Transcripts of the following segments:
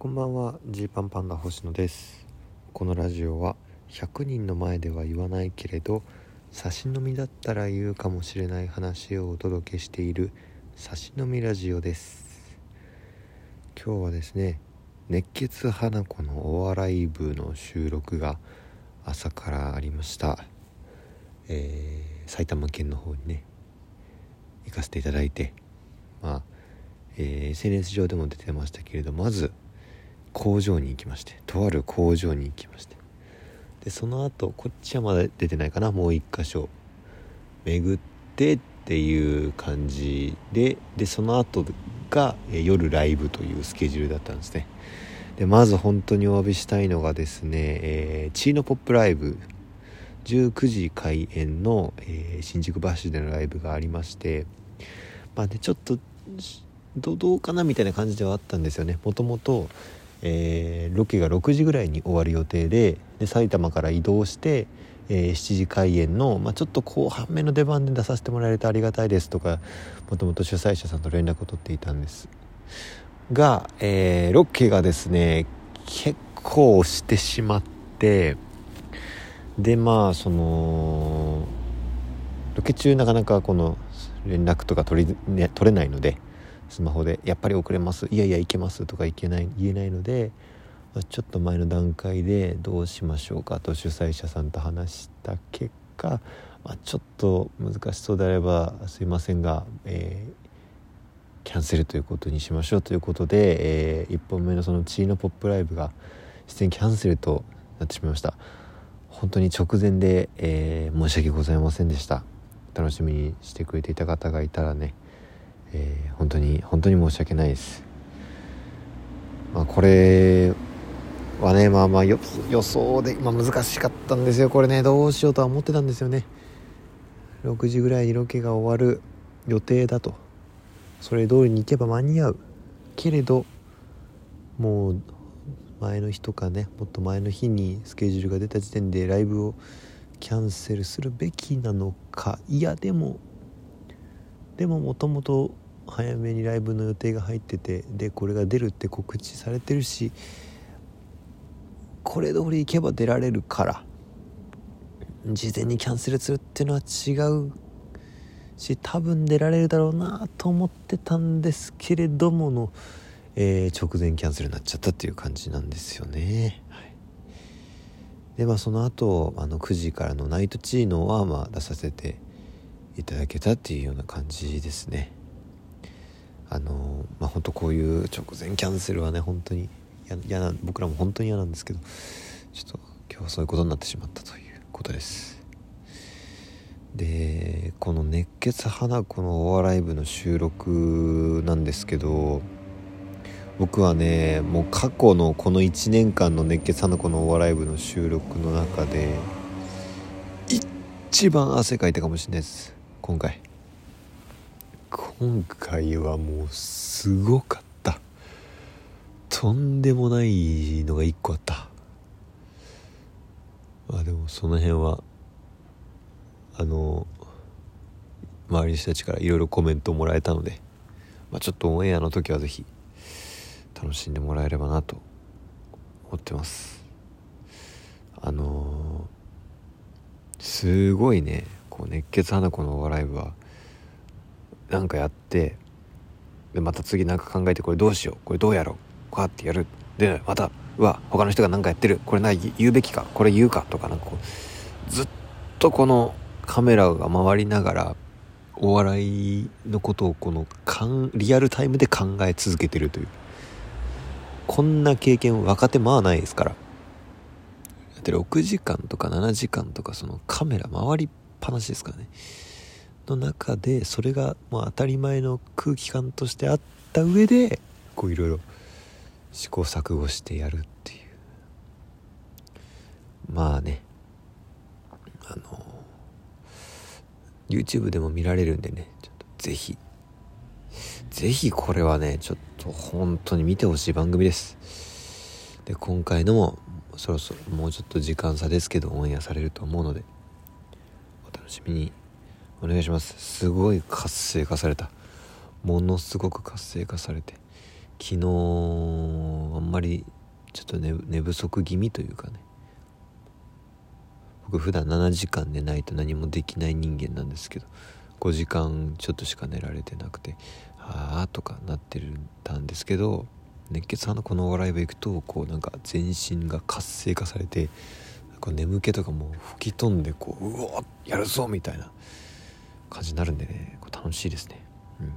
こんばんは。ジーパンパンダ星野です。このラジオは100人の前では言わないけれど差し飲みだったら言うかもしれない話をお届けしている差し飲みラジオです。今日はですね熱血花子のお笑い部の収録が朝からありました。えー、埼玉県の方にね行かせていただいてまあ、えー、SNS 上でも出てましたけれどまず工場に行きましてとある工場に行きまして。でその後こっちはまだ出てないかな。もう一箇所。巡ってっていう感じででその後が、夜ライブというスケジュールだったんですね。でまず本当にお詫びしたいのがですね、えー、チーノポップライブ。19時開演の、えー、新宿バッシュでのライブがありまして。まあねちょっとどうかなみたいな感じではあったんですよね。もともとえー、ロケが6時ぐらいに終わる予定でで埼玉から移動して、えー、7時開演の、まあ、ちょっと後半目の出番で出させてもらえるとありがたいですとかもともと主催者さんと連絡を取っていたんです。が、えー、ロケがですね結構してしまってでまあそのロケ中なかなかこの連絡とか取り、ね、取れないのでスマホで「やっぱり遅れますいやいや行けます」とかいけない言えないのでちょっと前の段階でどうしましょうかと主催者さんと話した結果、まあ、ちょっと難しそうであればすいませんが、えー、キャンセルということにしましょうということで、えー、1本目のそのチーノポップライブが出演キャンセルとなってしまいました。本当に直前で、えー、申し訳ございませんでした。楽しみにしてくれていた方がいたらねえー、本当に本当に申し訳ないです、まあ、これはねまあまあ予想で、まあ、難しかったんですよ。これねどうしようとは思ってたんですよね。6時ぐらいにロケが終わる予定だと。それ通りに行けば間に合う。けれどもう前の日とかねもっと前の日にスケジュールが出た時点でライブをキャンセルするべきなのか。いやでもでももともと早めにライブの予定が入っててでこれが出るって告知されてるしこれ通り行けば出られるから事前にキャンセルするっていうのは違うし多分出られるだろうなと思ってたんですけれどもの、えー、直前キャンセルになっちゃったっていう感じなんですよね。でまあその後あの9時からのナイトチーノはまあ出させていただけたっていうような感じですねあのまあ本当こういう直前キャンセルはね本当に嫌な僕らも本当に嫌なんですけどちょっと今日はそういうことになってしまったということです。でこの熱血花子のお笑い部の収録なんですけど僕はねもう過去のこの1年間の熱血花子のお笑い部の収録の中で一番汗かいたかもしれないです。今回。今回はもうすごかった。とんでもないのが1個あった。まあでもその辺はあの周りの人たちからいろいろコメントをもらえたので、まあ、ちょっとオンエアの時は是非楽しんでもらえればなと思ってます。あのー、すごいねこう熱血花子のお笑い部はなんかやってでまた次なんか考えてこれどうしようこれどうやろうこうやってやる。でまたうわ他の人が何かやってるこれ何言うべきかこれ言うかとかなんかこうずっとこのカメラが回りながらお笑いのことをこのかんリアルタイムで考え続けてるという。こんな経験若手まあないですから。だって6時間とか7時間とかそのカメラ回りっぱなしですからね。の中でそれがもう当たり前の空気感としてあった上でこういろいろ試行錯誤してやるっていう。まあね。あの YouTube でも見られるんでね。ちょっとぜひ。ぜひこれはねちょっと本当に見てほしい番組です。で今回のもそろそろもうちょっと時間差ですけどオンエアされると思うのでお楽しみに。お願いします。すごい活性化された。ものすごく活性化されて。昨日はんまりちょっと寝寝不足気味というかね。僕普段7時間寝ないと何もできない人間なんですけど5時間ちょっとしか寝られてなくてああとかなってるたんですけど熱血派のこのライブ行くとこうなんか全身が活性化されてこう眠気とかも吹き飛んでこううわやるぞみたいな。感じになるんでね。こう楽しいですね。うん。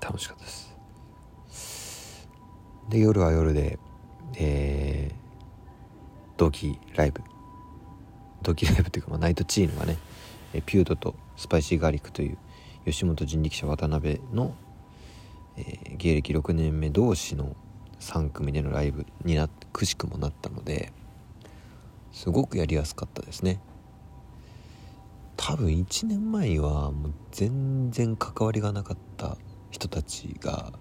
楽しかったです。で夜は夜でえー、同期ライブ。同期ライブっていうか、まあ、ナイトチームがねピュートとスパイシーガーリックという吉本人力車渡辺の、えー、芸歴6年目同士の3組でのライブになくしくもなったのですごくやりやすかったですね。多分1年前はもう全然関わりがなかった人たちが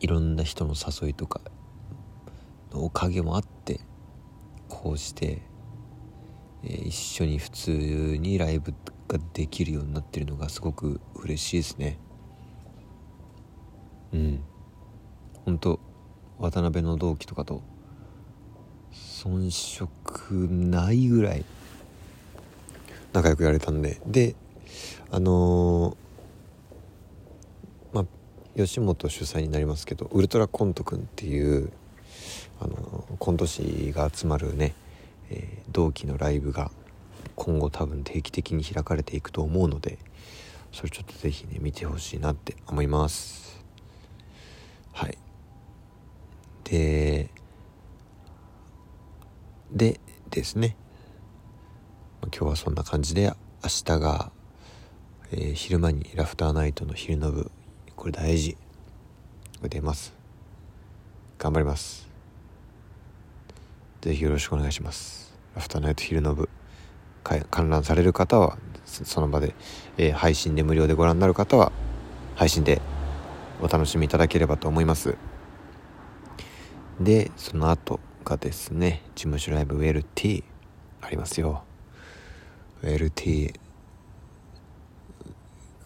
いろんな人の誘いとかのおかげもあってこうして、えー、一緒に普通にライブができるようになってるのがすごく嬉しいですね。うん。本当渡辺の同期とかと遜色ないぐらい仲良くやれたんで。であのー、まあ吉本主催になりますけどウルトラコントくんっていうあのコント師が集まるね、えー、同期のライブが今後多分定期的に開かれていくと思うのでそれちょっと是非ね見てほしいなって思います。はい。ででですね。今日はそんな感じで明日が、えー、昼間にラフターナイトの昼の部これ大事。これ出ます。頑張ります。ぜひよろしくお願いします。ラフターナイト昼の部観覧される方はその場で、えー、配信で無料でご覧になる方は配信でお楽しみいただければと思います。でその後がですね事務所ライブウェルティありますよ。ウェルティ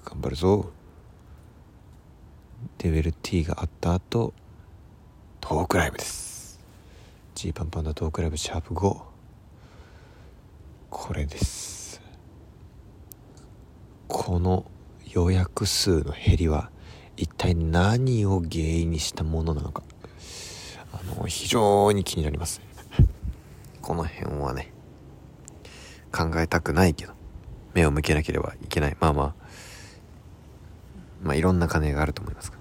頑張るぞ。でウェルティがあった後トークライブです。ジーパンパンダトークライブシャープ5これです。この予約数の減りは一体何を原因にしたものなのか。あの非常に気になります。この辺はね。考えたくないけど目を向けなければいけない。まあまあまあいろんな金があると思いますが、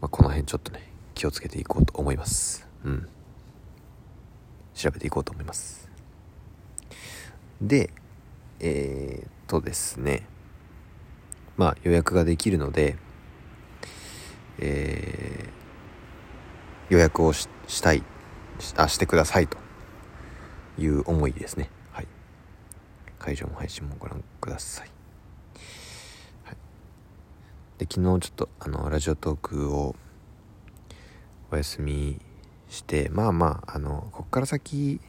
まあ、この辺ちょっとね気をつけていこうと思います。うん。調べていこうと思います。でえー、っとですね。まあ予約ができるのでえー、予約をしたい。あしてくださいと。いう思いですね。はい。会場も配信もご覧ください、はい、で昨日ちょっとあのラジオトークをお休みしてまあまああのこっから先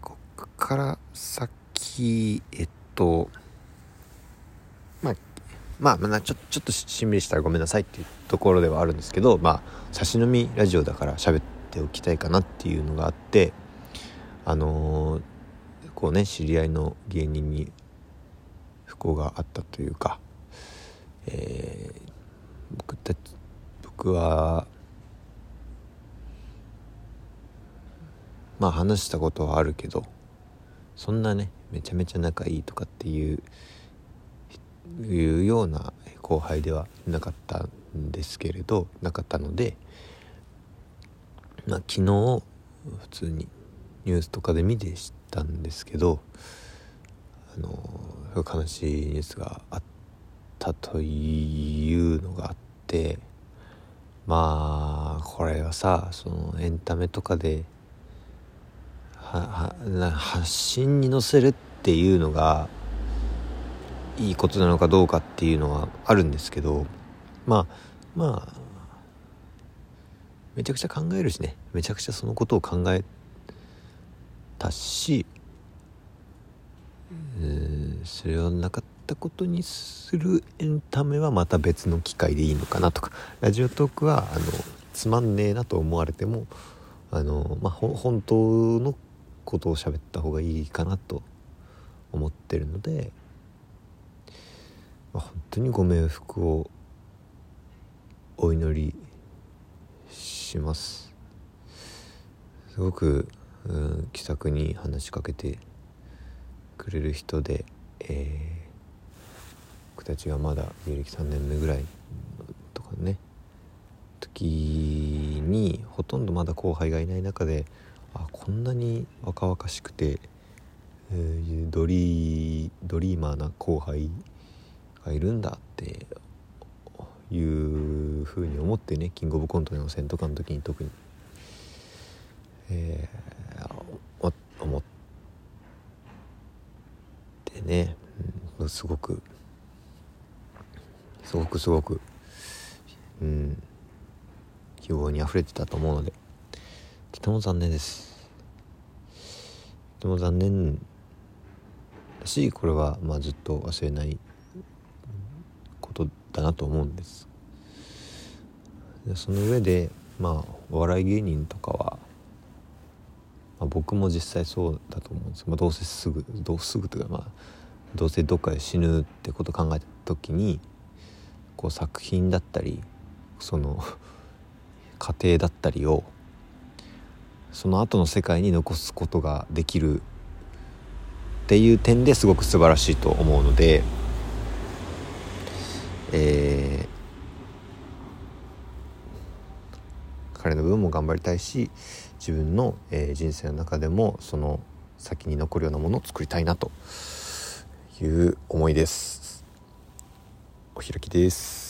こっから先えっとまあまあ、ちょちょっとしんみりしたらごめんなさいっていうところではあるんですけどまあ差し飲みラジオだから喋っておきたいかなっていうのがあってあのー、こうね知り合いの芸人に不幸があったというか、えー、僕たち僕はまあ話したことはあるけどそんなねめちゃめちゃ仲いいとかっていういうような後輩ではなかったんですけれどなかったので、まあ、昨日普通にニュースとかで見て知ったんですけどあの悲しいニュースがあったというのがあってまあこれはさそのエンタメとかで発信に載せるっていうのがいいことなのかどうかっていうのはあるんですけどまあまあめちゃくちゃ考えるしね。めちゃくちゃそのことを考えたしそれをなかったことにするエンタメはまた別の機会でいいのかなとか。ラジオトークはあのつまんねえなと思われてもあの、まあ、本当のことを喋った方がいいかなと思ってるので、まあ、本当にご冥福をお祈りします。すごく、うん、気さくに話しかけてくれる人で、えー、僕たちがまだ芸歴3年目ぐらいとかね時にほとんどまだ後輩がいない中であこんなに若々しくて、えー、ドリドリーマーな後輩がいるんだっていうふうに思ってねキングオブコントの予選とかの時に特に、えー、思ってね、うん、すごくすごくすごくうん希望にあふれてたと思うのでとても残念です。とても残念だしこれはまあずっと忘れないことだなと思うんです。その上でまあお笑い芸人とかは、まあ、僕も実際そうだと思うんです。まあ、どうせすぐどうすぐというかまあどうせどっかで死ぬってことを考えた時にこう作品だったりその 過程だったりをその後の世界に残すことができるっていう点ですごく素晴らしいと思うので、えー、彼の分も頑張りたいし自分の、えー、人生の中でもその先に残るようなものを作りたいなという思いです。お開きです。